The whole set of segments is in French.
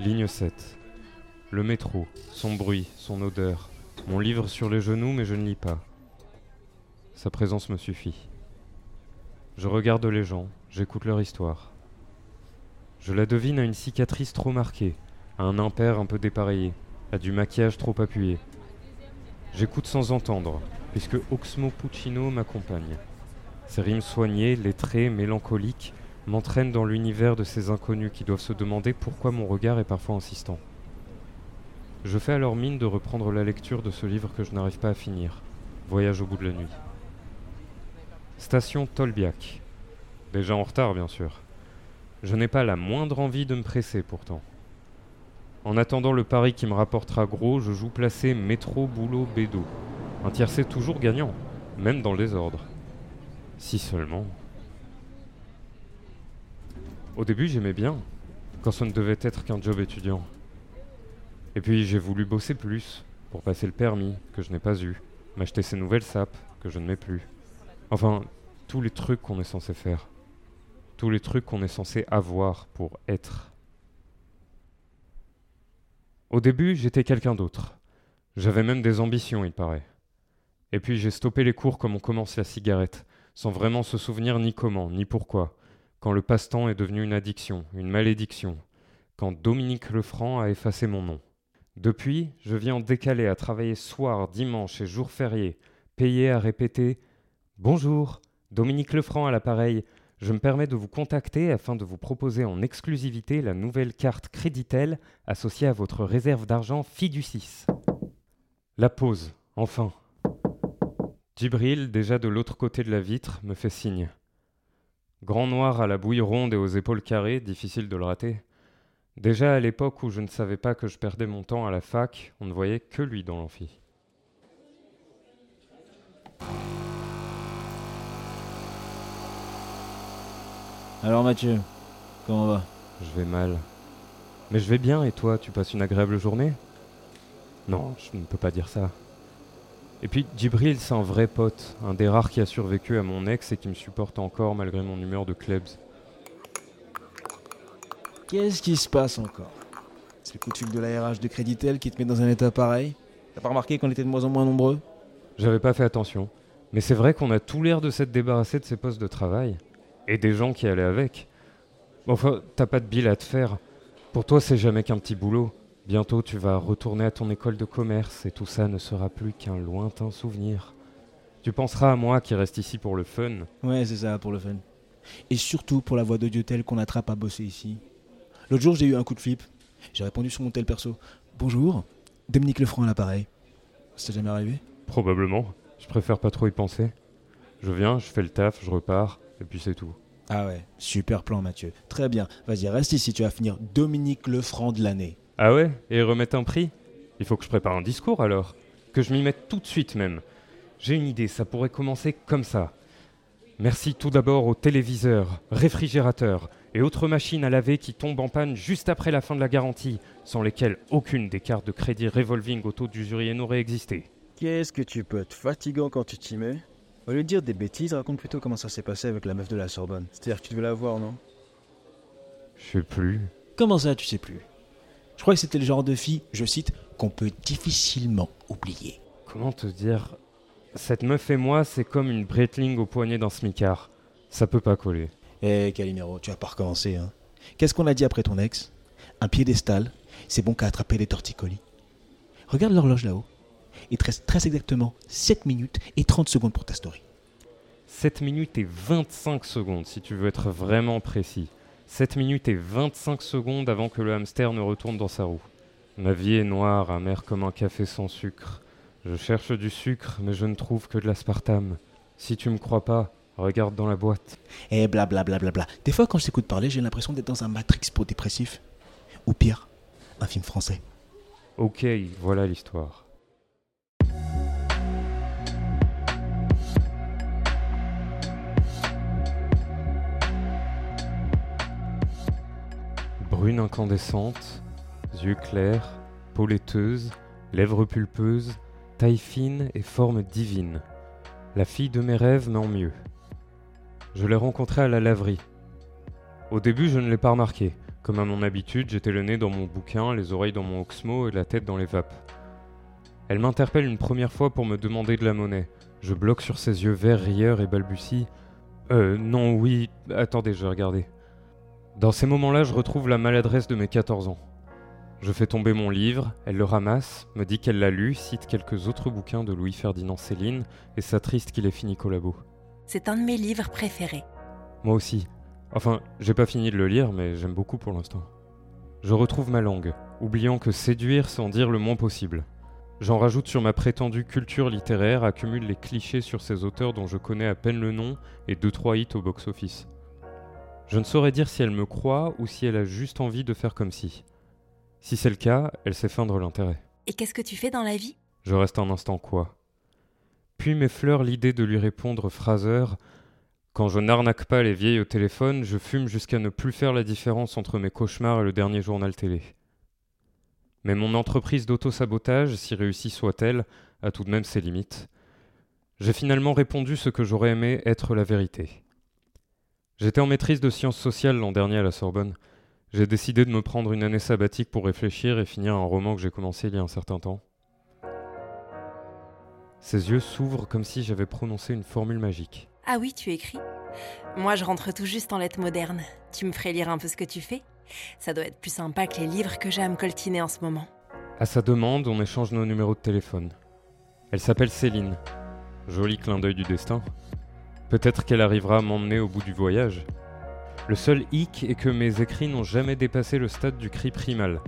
Ligne 7. Le métro, son bruit, son odeur. Mon livre sur les genoux, mais je ne lis pas. Sa présence me suffit. Je regarde les gens, j'écoute leur histoire. Je la devine à une cicatrice trop marquée, à un impair un peu dépareillé, à du maquillage trop appuyé. J'écoute sans entendre, puisque Oxmo Puccino m'accompagne. Ses rimes soignées, lettrées, mélancoliques, m'entraînent dans l'univers de ces inconnus qui doivent se demander pourquoi mon regard est parfois insistant. Je fais alors mine de reprendre la lecture de ce livre que je n'arrive pas à finir, Voyage au bout de la nuit. Station Tolbiac. Déjà en retard, bien sûr. Je n'ai pas la moindre envie de me presser pourtant. En attendant le pari qui me rapportera gros, je joue placé métro, boulot, bédo. Un tiercé toujours gagnant, même dans le désordre. Si seulement. Au début, j'aimais bien, quand ça ne devait être qu'un job étudiant. Et puis j'ai voulu bosser plus, pour passer le permis, que je n'ai pas eu, m'acheter ces nouvelles sapes, que je ne mets plus. Enfin, tous les trucs qu'on est censé faire. Tous les trucs qu'on est censé avoir pour être. Au début, j'étais quelqu'un d'autre. J'avais même des ambitions, il paraît. Et puis j'ai stoppé les cours comme on commence la cigarette, sans vraiment se souvenir ni comment, ni pourquoi, quand le passe-temps est devenu une addiction, une malédiction, quand Dominique Lefranc a effacé mon nom. Depuis, je viens en décalé à travailler soir, dimanche et jours fériés, payé à répéter Bonjour, Dominique Lefranc à l'appareil. Je me permets de vous contacter afin de vous proposer en exclusivité la nouvelle carte Créditel associée à votre réserve d'argent Fiducis. La pause, enfin. Djibril, déjà de l'autre côté de la vitre, me fait signe. Grand noir à la bouille ronde et aux épaules carrées, difficile de le rater. Déjà à l'époque où je ne savais pas que je perdais mon temps à la fac, on ne voyait que lui dans l'amphi. Alors Mathieu, comment va? Je vais mal. Mais je vais bien et toi, tu passes une agréable journée? Non, je ne peux pas dire ça. Et puis Djibril, c'est un vrai pote, un des rares qui a survécu à mon ex et qui me supporte encore malgré mon humeur de klebs. Qu'est-ce qui se passe encore? C'est le coup de fil de la RH de Créditel qui te met dans un état pareil? T'as pas remarqué qu'on était de moins en moins nombreux? J'avais pas fait attention. Mais c'est vrai qu'on a tout l'air de s'être débarrassé de ces postes de travail. Et des gens qui allaient avec. Enfin, t'as pas de bill à te faire. Pour toi, c'est jamais qu'un petit boulot. Bientôt, tu vas retourner à ton école de commerce et tout ça ne sera plus qu'un lointain souvenir. Tu penseras à moi qui reste ici pour le fun. Ouais, c'est ça, pour le fun. Et surtout pour la voix de tel qu'on attrape à bosser ici. L'autre jour, j'ai eu un coup de flip. J'ai répondu sur mon tel perso. Bonjour, Dominique Lefranc à l'appareil. Ça jamais arrivé? Probablement. Je préfère pas trop y penser. Je viens, je fais le taf, je repars, et puis c'est tout. Ah ouais, super plan Mathieu. Très bien. Vas-y, reste ici, tu vas finir Dominique Lefranc de l'année. Ah ouais Et remettre un prix? Il faut que je prépare un discours alors. Que je m'y mette tout de suite même. J'ai une idée, ça pourrait commencer comme ça. Merci tout d'abord aux téléviseurs, réfrigérateurs et autres machines à laver qui tombent en panne juste après la fin de la garantie, sans lesquelles aucune des cartes de crédit revolving au taux d'usurier n'aurait existé. Qu'est-ce que tu peux être fatigant quand tu t'y mets? Au lieu de dire des bêtises, raconte plutôt comment ça s'est passé avec la meuf de la Sorbonne. C'est-à-dire que tu devais la voir, non? Je sais plus. Comment ça, tu sais plus? Je crois que c'était le genre de fille, je cite, qu'on peut difficilement oublier. Comment te dire Cette meuf et moi, c'est comme une Breitling au poignet d'un smicard. Ça peut pas coller. Eh, Calimero, tu vas pas recommencer, hein. Qu'est-ce qu'on a dit après ton ex? Un piédestal, c'est bon qu'à attraper les torticolis. Regarde l'horloge là-haut. Il te reste très exactement 7 minutes et 30 secondes pour ta story. 7 minutes et 25 secondes, si tu veux être vraiment précis. 7 minutes et 25 secondes avant que le hamster ne retourne dans sa roue. Ma vie est noire, amère comme un café sans sucre. Je cherche du sucre, mais je ne trouve que de l'aspartame. Si tu me crois pas, regarde dans la boîte. Eh blablabla. Bla, bla, bla. Des fois, quand je t'écoute parler, j'ai l'impression d'être dans un Matrix pour dépressif. Ou pire, un film français. Ok, voilà l'histoire. Brune incandescente, yeux clairs, peau laiteuse, lèvres pulpeuses, taille fine et forme divine. La fille de mes rêves, mais en mieux. Je l'ai rencontrée à la laverie. Au début, je ne l'ai pas remarqué. Comme à mon habitude, j'étais le nez dans mon bouquin, les oreilles dans mon oxmo et la tête dans les vapes. Elle m'interpelle une première fois pour me demander de la monnaie. Je bloque sur ses yeux verts rieurs et balbutie. Euh, non, oui, attendez, je vais regarder. Dans ces moments-là, je retrouve la maladresse de mes 14 ans. Je fais tomber mon livre, elle le ramasse, me dit qu'elle l'a lu, cite quelques autres bouquins de Louis-Ferdinand Céline et s'attriste qu'il ait fini collabo. C'est un de mes livres préférés. Moi aussi. Enfin, j'ai pas fini de le lire, mais j'aime beaucoup pour l'instant. Je retrouve ma langue, oubliant que séduire sans dire le moins possible. J'en rajoute sur ma prétendue culture littéraire, accumule les clichés sur ces auteurs dont je connais à peine le nom et deux trois hits au box-office. Je ne saurais dire si elle me croit ou si elle a juste envie de faire comme si. Si c'est le cas, elle sait feindre l'intérêt. Et qu'est-ce que tu fais dans la vie? Je reste un instant quoi. Puis m'effleure l'idée de lui répondre phraseur Quand je n'arnaque pas les vieilles au téléphone, je fume jusqu'à ne plus faire la différence entre mes cauchemars et le dernier journal télé. Mais mon entreprise d'auto-sabotage, si réussie soit-elle, a tout de même ses limites. J'ai finalement répondu ce que j'aurais aimé être la vérité. J'étais en maîtrise de sciences sociales l'an dernier à la Sorbonne. J'ai décidé de me prendre une année sabbatique pour réfléchir et finir un roman que j'ai commencé il y a un certain temps. Ses yeux s'ouvrent comme si j'avais prononcé une formule magique. Ah oui, tu écris? Moi, je rentre tout juste en lettres modernes. Tu me ferais lire un peu ce que tu fais? Ça doit être plus sympa que les livres que j'ai à me coltiner en ce moment. À sa demande, on échange nos numéros de téléphone. Elle s'appelle Céline. Joli clin d'œil du destin. Peut-être qu'elle arrivera à m'emmener au bout du voyage. Le seul hic est que mes écrits n'ont jamais dépassé le stade du cri primal.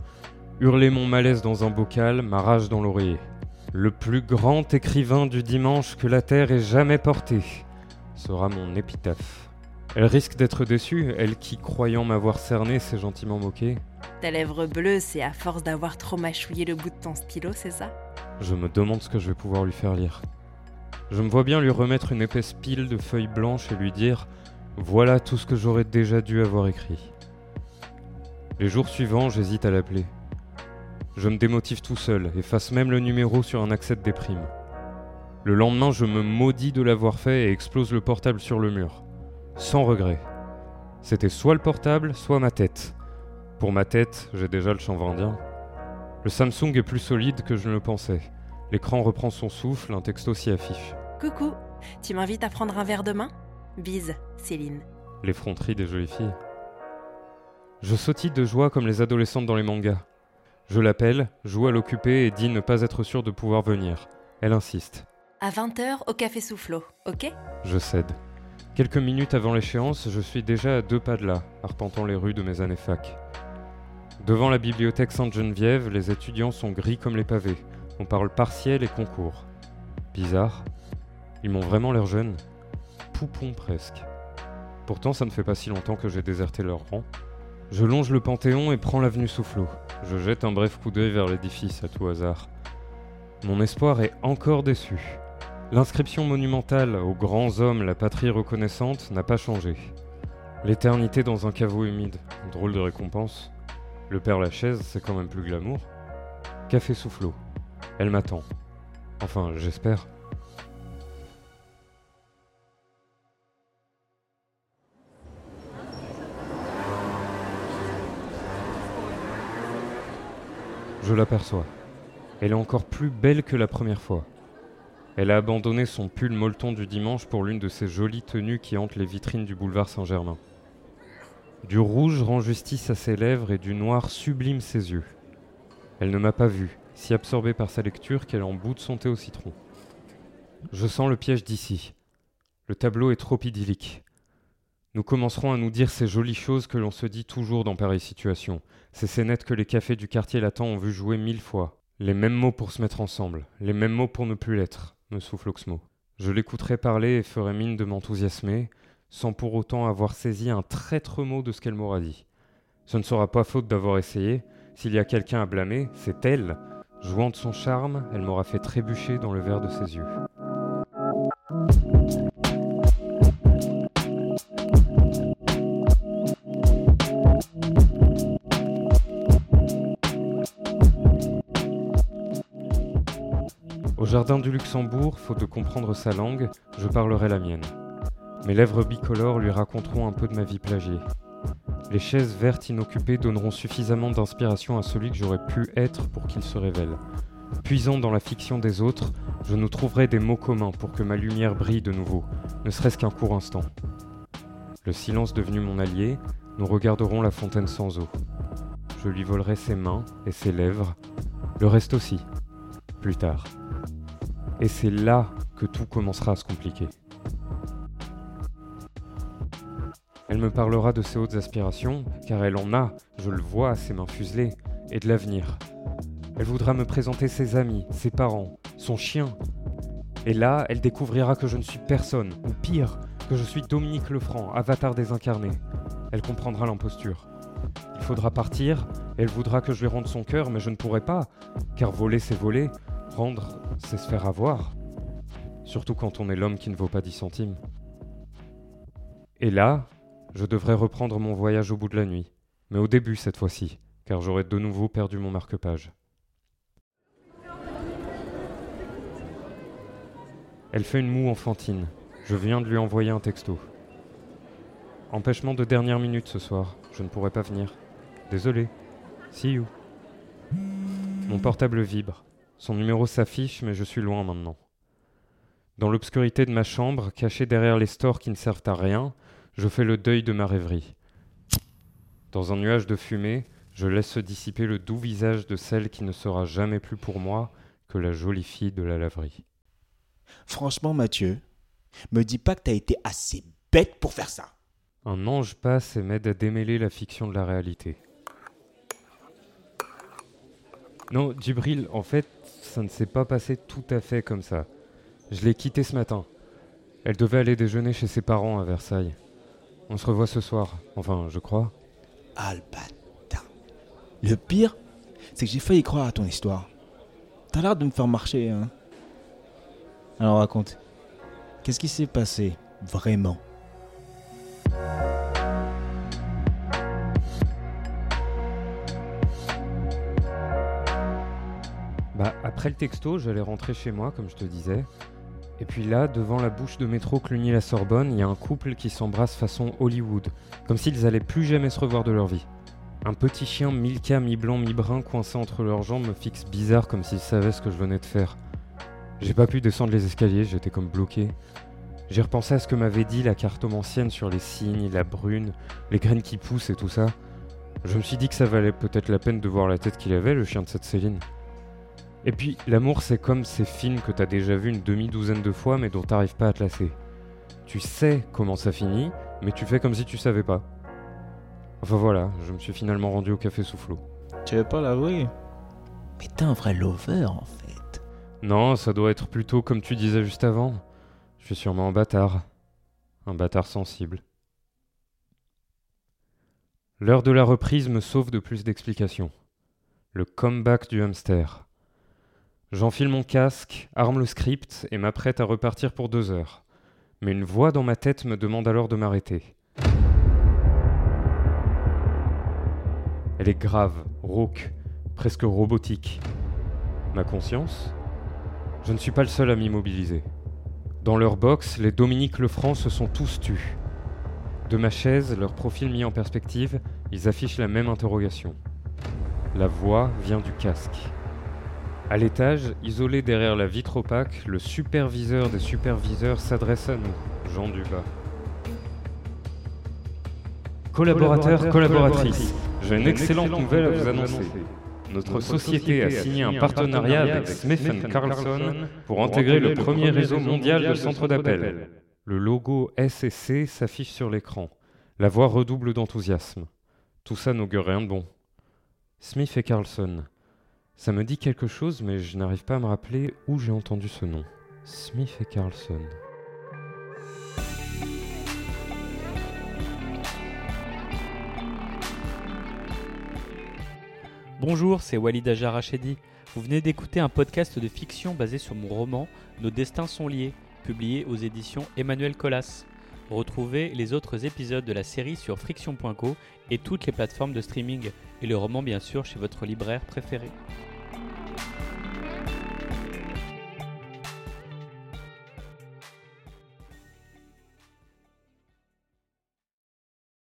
Hurler mon malaise dans un bocal, ma rage dans l'oreiller. Le plus grand écrivain du dimanche que la terre ait jamais porté sera mon épitaphe. Elle risque d'être déçue, elle qui, croyant m'avoir cerné, s'est gentiment moquée. Ta lèvre bleue, c'est à force d'avoir trop mâchouillé le bout de ton stylo, c'est ça? Je me demande ce que je vais pouvoir lui faire lire. Je me vois bien lui remettre une épaisse pile de feuilles blanches et lui dire Voilà tout ce que j'aurais déjà dû avoir écrit. Les jours suivants, j'hésite à l'appeler. Je me démotive tout seul, efface même le numéro sur un accès de déprime. Le lendemain, je me maudis de l'avoir fait et explose le portable sur le mur. Sans regret. C'était soit le portable, soit ma tête. Pour ma tête, j'ai déjà le chanvre indien. Le Samsung est plus solide que je ne le pensais. L'écran reprend son souffle, un texto s'y affiche. Coucou, tu m'invites à prendre un verre demain? Bise, Céline. L'effronterie des jolies filles. Je sautille de joie comme les adolescentes dans les mangas. Je l'appelle, joue à l'occuper et dis ne pas être sûr de pouvoir venir. Elle insiste. À 20h au Café Soufflot, ok? Je cède. Quelques minutes avant l'échéance, je suis déjà à deux pas de là, arpentant les rues de mes années fac. Devant la bibliothèque Sainte-Geneviève, les étudiants sont gris comme les pavés. On parle partiel et concours. Bizarre. Ils m'ont vraiment l'air jeunes. Poupons presque. Pourtant, ça ne fait pas si longtemps que j'ai déserté leur rang. Je longe le Panthéon et prends l'avenue Soufflot. Je jette un bref coup d'œil vers l'édifice à tout hasard. Mon espoir est encore déçu. L'inscription monumentale aux grands hommes, la patrie reconnaissante, n'a pas changé. L'éternité dans un caveau humide, drôle de récompense. Le père Lachaise, c'est quand même plus glamour. Café Soufflot. Elle m'attend. Enfin, j'espère. Je l'aperçois. Elle est encore plus belle que la première fois. Elle a abandonné son pull molleton du dimanche pour l'une de ces jolies tenues qui hantent les vitrines du boulevard Saint-Germain. Du rouge rend justice à ses lèvres et du noir sublime ses yeux. Elle ne m'a pas vu, si absorbée par sa lecture qu'elle en bout de son thé au citron. Je sens le piège d'ici. Le tableau est trop idyllique. Nous commencerons à nous dire ces jolies choses que l'on se dit toujours dans pareille situation, ces scénettes que les cafés du quartier latin ont vu jouer mille fois. Les mêmes mots pour se mettre ensemble, les mêmes mots pour ne plus l'être, me souffle Oxmo. Je l'écouterai parler et ferai mine de m'enthousiasmer, sans pour autant avoir saisi un traître mot de ce qu'elle m'aura dit. Ce ne sera pas faute d'avoir essayé. S'il y a quelqu'un à blâmer, c'est elle. Jouant de son charme, elle m'aura fait trébucher dans le verre de ses yeux. Au jardin du Luxembourg, faute de comprendre sa langue, je parlerai la mienne. Mes lèvres bicolores lui raconteront un peu de ma vie plagiée. Les chaises vertes inoccupées donneront suffisamment d'inspiration à celui que j'aurais pu être pour qu'il se révèle. Puisant dans la fiction des autres, je nous trouverai des mots communs pour que ma lumière brille de nouveau, ne serait-ce qu'un court instant. Le silence devenu mon allié, nous regarderons la fontaine sans eau. Je lui volerai ses mains et ses lèvres, le reste aussi, plus tard. Et c'est là que tout commencera à se compliquer. Elle me parlera de ses hautes aspirations, car elle en a, je le vois ses mains fuselées, et de l'avenir. Elle voudra me présenter ses amis, ses parents, son chien. Et là, elle découvrira que je ne suis personne, ou pire, que je suis Dominique Lefranc, avatar désincarné. Elle comprendra l'imposture. Il faudra partir, elle voudra que je lui rende son cœur, mais je ne pourrai pas, car voler c'est voler, rendre c'est se faire avoir. Surtout quand on est l'homme qui ne vaut pas 10 centimes. Et là, je devrais reprendre mon voyage au bout de la nuit, mais au début cette fois-ci, car j'aurais de nouveau perdu mon marque-page. Elle fait une moue enfantine. Je viens de lui envoyer un texto. Empêchement de dernière minute ce soir. Je ne pourrai pas venir. Désolé. See you. Mon portable vibre. Son numéro s'affiche, mais je suis loin maintenant. Dans l'obscurité de ma chambre, cachée derrière les stores qui ne servent à rien, je fais le deuil de ma rêverie. Dans un nuage de fumée, je laisse se dissiper le doux visage de celle qui ne sera jamais plus pour moi que la jolie fille de la laverie. Franchement, Mathieu, me dis pas que t'as été assez bête pour faire ça. Un ange passe et m'aide à démêler la fiction de la réalité. Non, Djibril, en fait, ça ne s'est pas passé tout à fait comme ça. Je l'ai quittée ce matin. Elle devait aller déjeuner chez ses parents à Versailles. On se revoit ce soir, enfin, je crois. Albata. Le pire, c'est que j'ai failli croire à ton histoire. T'as l'air de me faire marcher, hein. Alors raconte. Qu'est-ce qui s'est passé vraiment? Bah, après le texto, j'allais rentrer chez moi, comme je te disais. Et puis là, devant la bouche de métro Cluny-la-Sorbonne, il y a un couple qui s'embrasse façon Hollywood, comme s'ils allaient plus jamais se revoir de leur vie. Un petit chien Milka mi-blanc mi-brun coincé entre leurs jambes me fixe bizarre comme s'il savait ce que je venais de faire. J'ai pas pu descendre les escaliers, j'étais comme bloqué. J'ai repensé à ce que m'avait dit la cartomancienne sur les cygnes, la brune, les graines qui poussent et tout ça. Je me suis dit que ça valait peut-être la peine de voir la tête qu'il avait, le chien de cette Céline. Et puis, l'amour, c'est comme ces films que t'as déjà vus une demi-douzaine de fois mais dont t'arrives pas à te lasser. Tu sais comment ça finit, mais tu fais comme si tu savais pas. Enfin voilà, je me suis finalement rendu au café Soufflot. Tu veux pas l'avouer? Mais t'es un vrai lover en fait. Non, ça doit être plutôt comme tu disais juste avant. Je suis sûrement un bâtard. Un bâtard sensible. L'heure de la reprise me sauve de plus d'explications. Le comeback du hamster. J'enfile mon casque, arme le script et m'apprête à repartir pour deux heures. Mais une voix dans ma tête me demande alors de m'arrêter. Elle est grave, rauque, presque robotique. Ma conscience? Je ne suis pas le seul à m'immobiliser. Dans leur box, les Dominique Lefranc se sont tous tus. De ma chaise, leur profil mis en perspective, ils affichent la même interrogation. La voix vient du casque. À l'étage, isolé derrière la vitre opaque, le superviseur des superviseurs s'adresse à nous, Jean Dubas. Collaborateurs, collaboratrices, j'ai une excellente nouvelle à vous annoncer. Notre société a signé un partenariat avec Smith Carlson pour intégrer le premier réseau mondial de centres d'appel. Le logo SSC s'affiche sur l'écran. La voix redouble d'enthousiasme. Tout ça n'augure rien de bon. Smith et Carlson. Ça me dit quelque chose, mais je n'arrive pas à me rappeler où j'ai entendu ce nom. Smith et Carlson. Bonjour, c'est Walid Ajar Rachedi. Vous venez d'écouter un podcast de fiction basé sur mon roman Nos destins sont liés, publié aux éditions Emmanuel Colas. Retrouvez les autres épisodes de la série sur friction.co et toutes les plateformes de streaming, et le roman bien sûr chez votre libraire préféré.